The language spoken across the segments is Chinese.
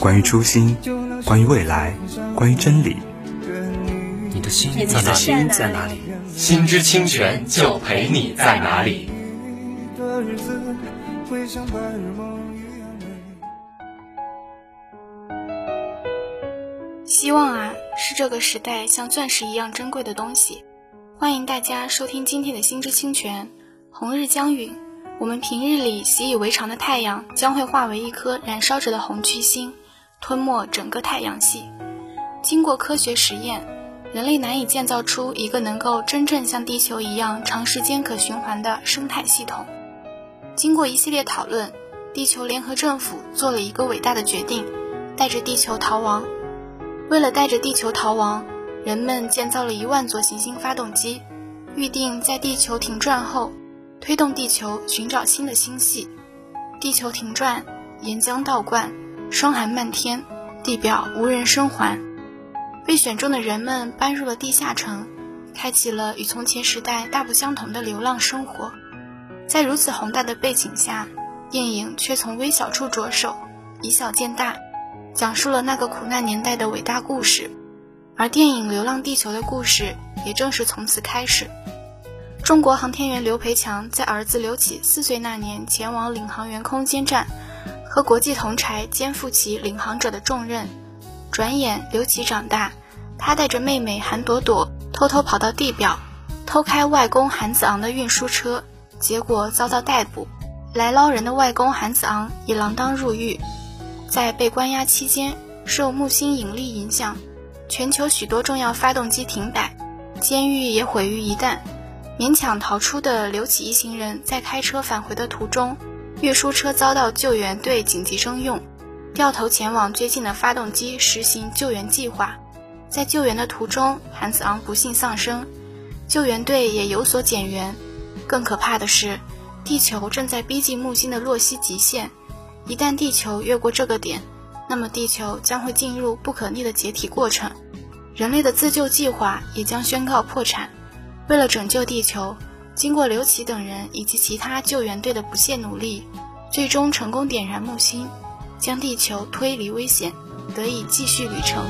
关于初心，关于未来，关于真理。你的心你的心在哪里？心之清泉就陪你在哪里。希望啊，是这个时代像钻石一样珍贵的东西。欢迎大家收听今天的《心之清泉》。红日将陨，我们平日里习以为常的太阳将会化为一颗燃烧着的红巨星，吞没整个太阳系。经过科学实验，人类难以建造出一个能够真正像地球一样长时间可循环的生态系统。经过一系列讨论，地球联合政府做了一个伟大的决定，带着地球逃亡。为了带着地球逃亡，人们建造了一万座行星发动机，预定在地球停转后，推动地球寻找新的星系。地球停转，岩浆倒灌，霜寒漫天，地表无人生还。被选中的人们搬入了地下城，开启了与从前时代大不相同的流浪生活。在如此宏大的背景下，电影却从微小处着手，以小见大。讲述了那个苦难年代的伟大故事，而电影《流浪地球》的故事也正是从此开始。中国航天员刘培强在儿子刘启四岁那年前往领航员空间站，和国际同柴肩负起领航者的重任。转眼刘启长大，他带着妹妹韩朵朵偷偷跑到地表，偷开外公韩子昂的运输车，结果遭到逮捕。来捞人的外公韩子昂也锒铛入狱。在被关押期间，受木星引力影响，全球许多重要发动机停摆，监狱也毁于一旦。勉强逃出的刘启一行人在开车返回的途中，运输车遭到救援队紧急征用，掉头前往最近的发动机实行救援计划。在救援的途中，韩子昂不幸丧生，救援队也有所减员。更可怕的是，地球正在逼近木星的洛希极限。一旦地球越过这个点，那么地球将会进入不可逆的解体过程，人类的自救计划也将宣告破产。为了拯救地球，经过刘启等人以及其他救援队的不懈努力，最终成功点燃木星，将地球推离危险，得以继续旅程。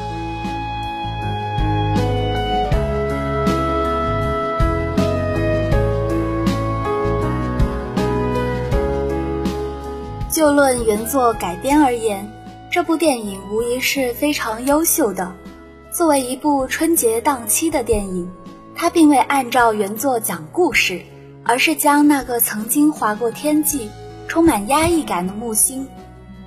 就论原作改编而言，这部电影无疑是非常优秀的。作为一部春节档期的电影，他并未按照原作讲故事，而是将那个曾经划过天际、充满压抑感的木星，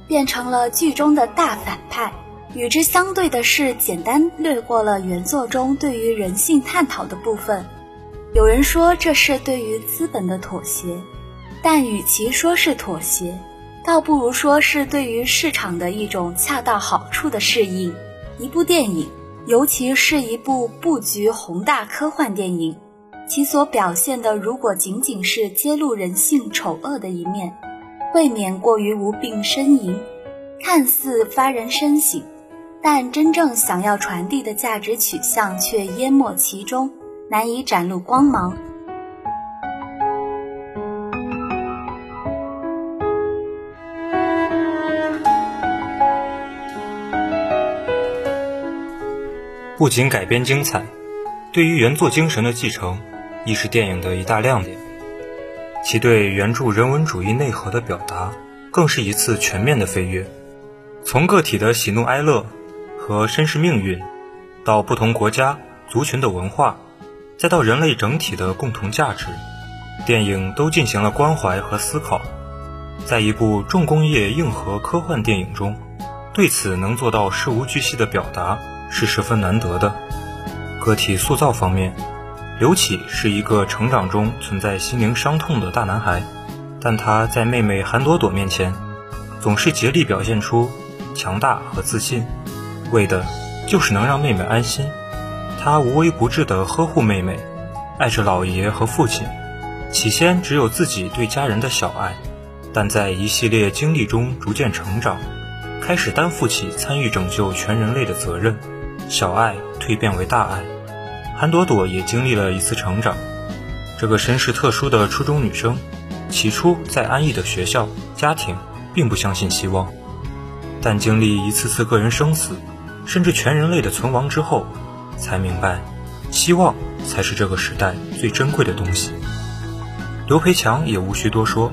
变成了剧中的大反派。与之相对的是，简单略过了原作中对于人性探讨的部分。有人说这是对于资本的妥协，但与其说是妥协，倒不如说是对于市场的一种恰到好处的适应。一部电影，尤其是一部布局宏大科幻电影，其所表现的如果仅仅是揭露人性丑恶的一面，未免过于无病呻吟，看似发人深省，但真正想要传递的价值取向却淹没其中，难以展露光芒。不仅改编精彩，对于原作精神的继承，亦是电影的一大亮点。其对原著人文主义内核的表达，更是一次全面的飞跃。从个体的喜怒哀乐和身世命运，到不同国家族群的文化，再到人类整体的共同价值，电影都进行了关怀和思考。在一部重工业硬核科幻电影中，对此能做到事无巨细的表达，是十分难得的。个体塑造方面，刘启是一个成长中存在心灵伤痛的大男孩，但他在妹妹韩朵朵面前，总是竭力表现出强大和自信，为的就是能让妹妹安心。他无微不至地呵护妹妹，爱着老爷和父亲。起先只有自己对家人的小爱。但在一系列经历中逐渐成长，开始担负起参与拯救全人类的责任，小爱蜕变为大爱。韩朵朵也经历了一次成长。这个身世特殊的初中女生，起初在安逸的学校、家庭，并不相信希望，但经历一次次个人生死，甚至全人类的存亡之后，才明白，希望才是这个时代最珍贵的东西。刘培强也无需多说。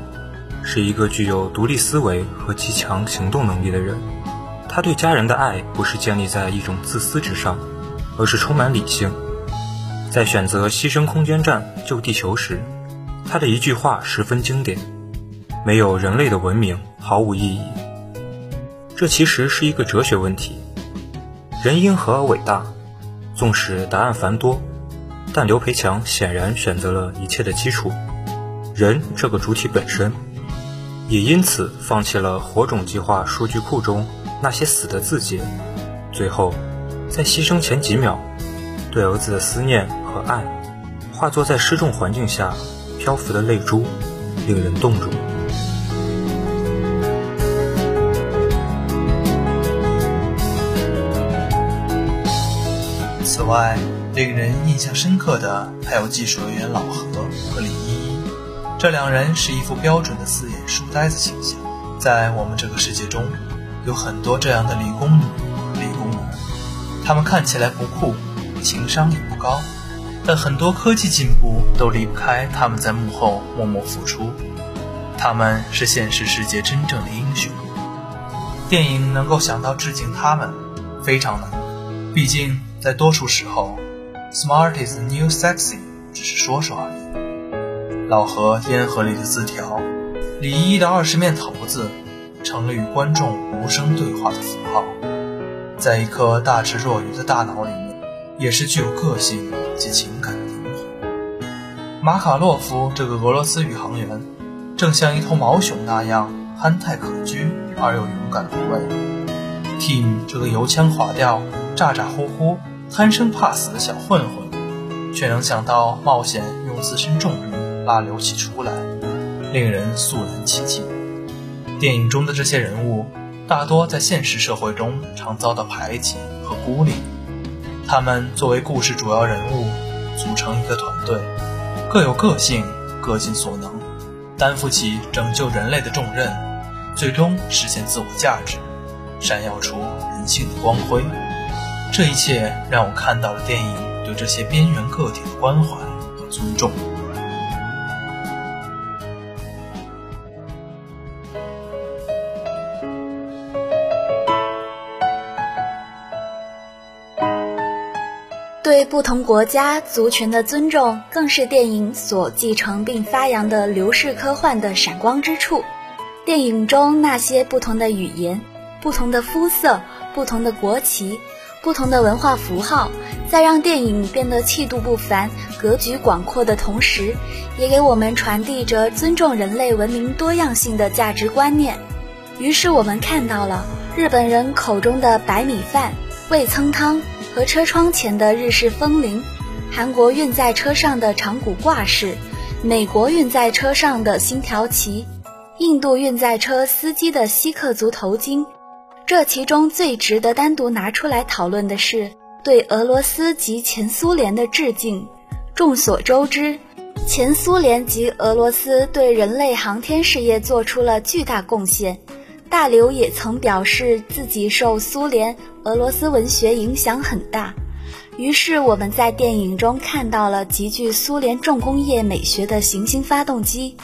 是一个具有独立思维和极强行动能力的人。他对家人的爱不是建立在一种自私之上，而是充满理性。在选择牺牲空间站救地球时，他的一句话十分经典：“没有人类的文明毫无意义。”这其实是一个哲学问题：人因何而伟大？纵使答案繁多，但刘培强显然选择了一切的基础——人这个主体本身。也因此放弃了火种计划数据库中那些死的字节，最后，在牺牲前几秒，对儿子的思念和爱，化作在失重环境下漂浮的泪珠，令人动容。此外，令人印象深刻的还有技术人员老何和李依依。这两人是一副标准的四眼书呆子形象，在我们这个世界中，有很多这样的理工女、理工男，他们看起来不酷，情商也不高，但很多科技进步都离不开他们在幕后默默付出。他们是现实世界真正的英雄，电影能够想到致敬他们，非常难。毕竟在多数时候，“smart is new sexy” 只是说说而已。老何烟盒里的字条，李依依的二十面骰子，成了与观众无声对话的符号，在一颗大智若愚的大脑里面，也是具有个性及情感的灵魂。马卡洛夫这个俄罗斯宇航员，正像一头毛熊那样憨态可掬而又勇敢无畏。Tim 这个油腔滑调、咋咋呼呼、贪生怕死的小混混，却能想到冒险用自身重力。拉刘启出来，令人肃然起敬。电影中的这些人物，大多在现实社会中常遭到排挤和孤立。他们作为故事主要人物，组成一个团队，各有个性，各尽所能，担负起拯救人类的重任，最终实现自我价值，闪耀出人性的光辉。这一切让我看到了电影对这些边缘个体的关怀和尊重。对不同国家族群的尊重，更是电影所继承并发扬的流式科幻的闪光之处。电影中那些不同的语言、不同的肤色、不同的国旗、不同的文化符号，在让电影变得气度不凡、格局广阔的同时，也给我们传递着尊重人类文明多样性的价值观念。于是，我们看到了日本人口中的白米饭、味噌汤。和车窗前的日式风铃，韩国运载车上的长谷挂饰，美国运载车上的星条旗，印度运载车司机的锡克族头巾。这其中最值得单独拿出来讨论的是对俄罗斯及前苏联的致敬。众所周知，前苏联及俄罗斯对人类航天事业做出了巨大贡献。大刘也曾表示自己受苏联、俄罗斯文学影响很大，于是我们在电影中看到了极具苏联重工业美学的行星发动机，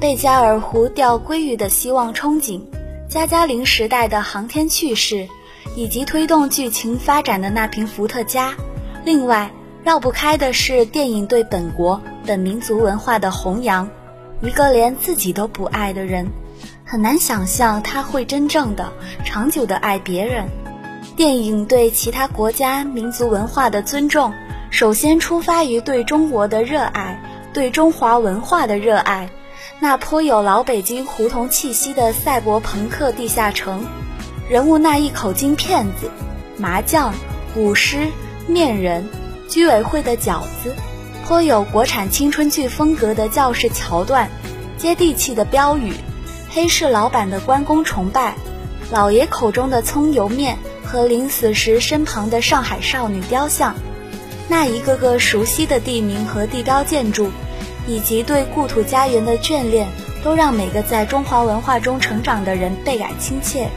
贝加尔湖钓鲑鱼的希望憧憬，加加林时代的航天趣事，以及推动剧情发展的那瓶伏特加。另外，绕不开的是电影对本国本民族文化的弘扬。一个连自己都不爱的人，很难想象他会真正的、长久的爱别人。电影对其他国家民族文化的尊重，首先出发于对中国的热爱，对中华文化的热爱。那颇有老北京胡同气息的赛博朋克地下城，人物那一口京片子、麻将、舞狮、面人、居委会的饺子，颇有国产青春剧风格的教室桥段，接地气的标语，黑市老板的关公崇拜，老爷口中的葱油面和临死时身旁的上海少女雕像，那一个个熟悉的地名和地标建筑。以及对故土家园的眷恋，都让每个在中华文化中成长的人倍感亲切。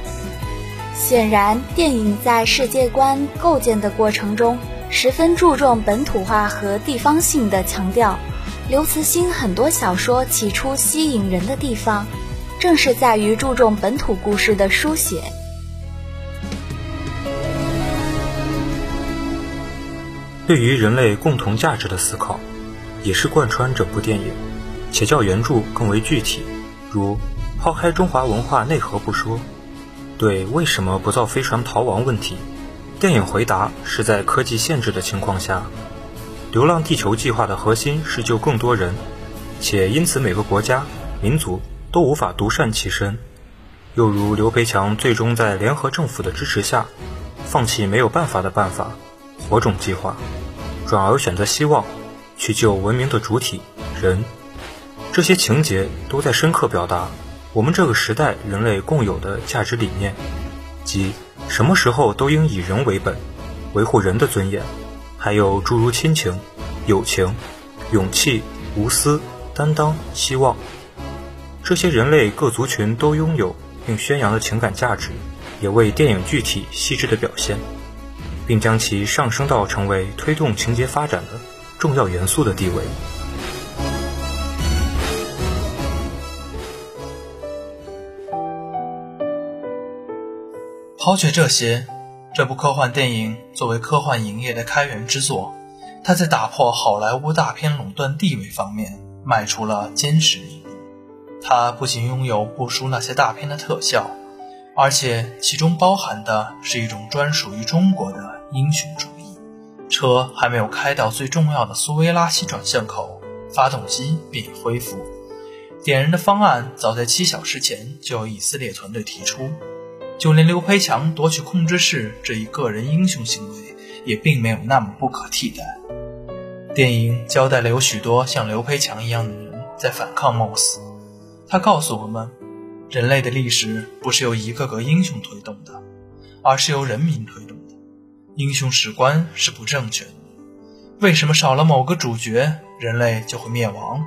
显然，电影在世界观构建的过程中，十分注重本土化和地方性的强调。刘慈欣很多小说起初吸引人的地方，正是在于注重本土故事的书写。对于人类共同价值的思考。也是贯穿整部电影，且较原著更为具体。如抛开中华文化内核不说，对为什么不造飞船逃亡问题，电影回答是在科技限制的情况下，流浪地球计划的核心是救更多人，且因此每个国家民族都无法独善其身。又如刘培强最终在联合政府的支持下，放弃没有办法的办法火种计划，转而选择希望。去救文明的主体人，这些情节都在深刻表达我们这个时代人类共有的价值理念，即什么时候都应以人为本，维护人的尊严，还有诸如亲情、友情、勇气、无私、担当、希望，这些人类各族群都拥有并宣扬的情感价值，也为电影具体细致的表现，并将其上升到成为推动情节发展的。重要元素的地位。抛却这些，这部科幻电影作为科幻影业的开源之作，它在打破好莱坞大片垄断地位方面迈出了坚实一。它不仅拥有不输那些大片的特效，而且其中包含的是一种专属于中国的英雄主义。车还没有开到最重要的苏维拉西转向口，发动机便已恢复。点燃的方案早在七小时前就由以色列团队提出，就连刘培强夺取控制室这一个人英雄行为，也并没有那么不可替代。电影交代了有许多像刘培强一样的人在反抗冒他告诉我们，人类的历史不是由一个个英雄推动的，而是由人民推动的。英雄史观是不正确的。为什么少了某个主角，人类就会灭亡？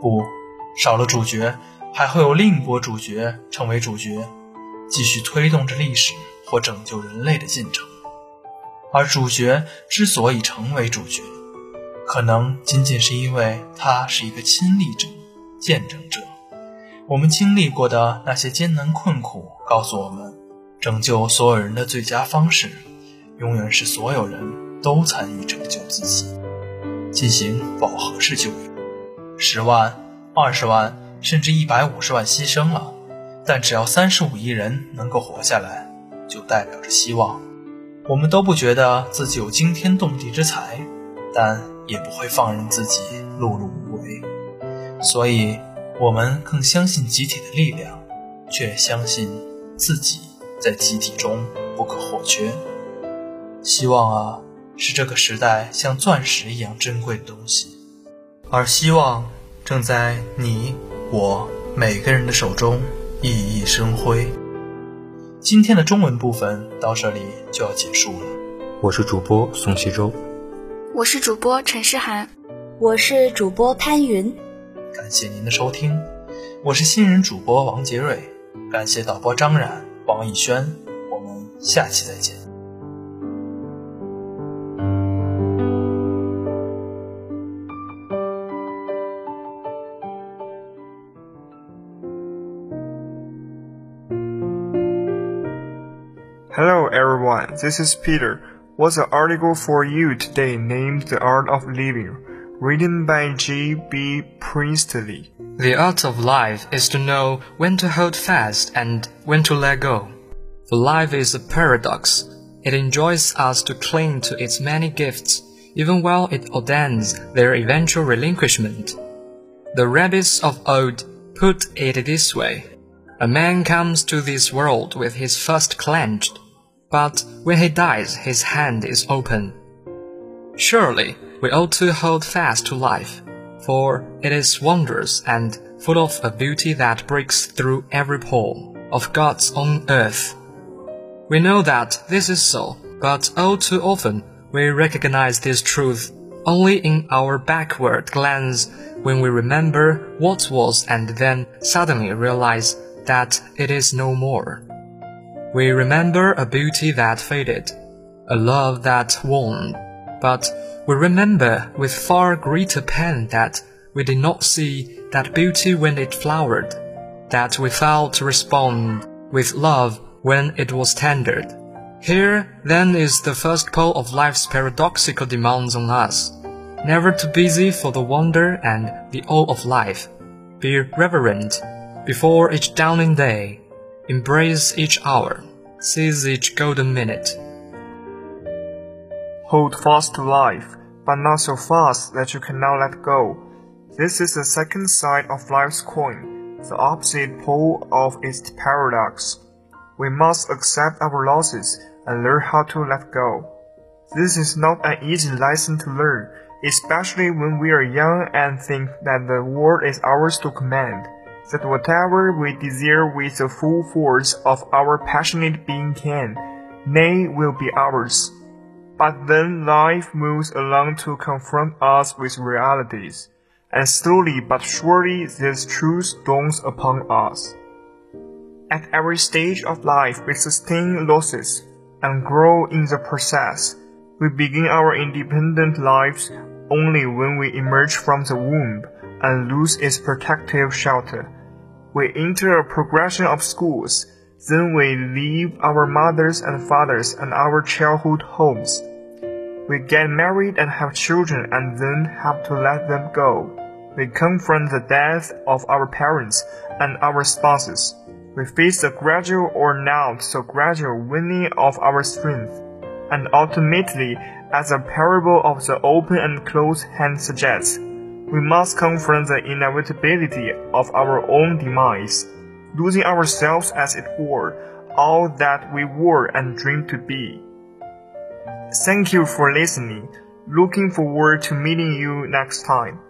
不，少了主角，还会有另一波主角成为主角，继续推动着历史或拯救人类的进程。而主角之所以成为主角，可能仅仅是因为他是一个亲历者、见证者。我们经历过的那些艰难困苦，告诉我们，拯救所有人的最佳方式。永远是所有人都参与拯救自己，进行饱和式救援。十万、二十万，甚至一百五十万牺牲了，但只要三十五亿人能够活下来，就代表着希望。我们都不觉得自己有惊天动地之才，但也不会放任自己碌碌无为。所以，我们更相信集体的力量，却相信自己在集体中不可或缺。希望啊，是这个时代像钻石一样珍贵的东西，而希望正在你我每个人的手中熠熠生辉。今天的中文部分到这里就要结束了。我是主播宋其洲，我是主播陈诗涵，我是主播潘云。感谢您的收听，我是新人主播王杰瑞，感谢导播张冉、王艺轩，我们下期再见。Hello everyone, this is Peter. What's the article for you today named The Art of Living, written by J. B. Priestley. The art of life is to know when to hold fast and when to let go. For life is a paradox. It enjoins us to cling to its many gifts, even while it ordains their eventual relinquishment. The rabbits of old put it this way. A man comes to this world with his fist clenched, but when he dies, his hand is open. Surely, we ought to hold fast to life, for it is wondrous and full of a beauty that breaks through every pore of God's own earth. We know that this is so, but all too often we recognize this truth only in our backward glance when we remember what was and then suddenly realize that it is no more. We remember a beauty that faded, a love that waned, but we remember with far greater pain that we did not see that beauty when it flowered, that we failed to respond with love when it was tendered. Here, then, is the first pole of life's paradoxical demands on us. Never too busy for the wonder and the awe of life. Be reverent before each dawning day, embrace each hour, seize each golden minute. Hold fast to life, but not so fast that you cannot let go. This is the second side of life's coin, the opposite pole of its paradox. We must accept our losses and learn how to let go. This is not an easy lesson to learn, especially when we are young and think that the world is ours to command that whatever we desire with the full force of our passionate being can, nay, will be ours. But then life moves along to confront us with realities, and slowly but surely this truth dawns upon us. At every stage of life, we sustain losses and grow in the process. We begin our independent lives only when we emerge from the womb and lose its protective shelter we enter a progression of schools. Then we leave our mothers and fathers and our childhood homes. We get married and have children and then have to let them go. We confront the death of our parents and our spouses. We face the gradual or not so gradual waning of our strength. And ultimately, as the parable of the open and closed hand suggests, we must confront the inevitability of our own demise, losing ourselves as it were, all that we were and dreamed to be. Thank you for listening. Looking forward to meeting you next time.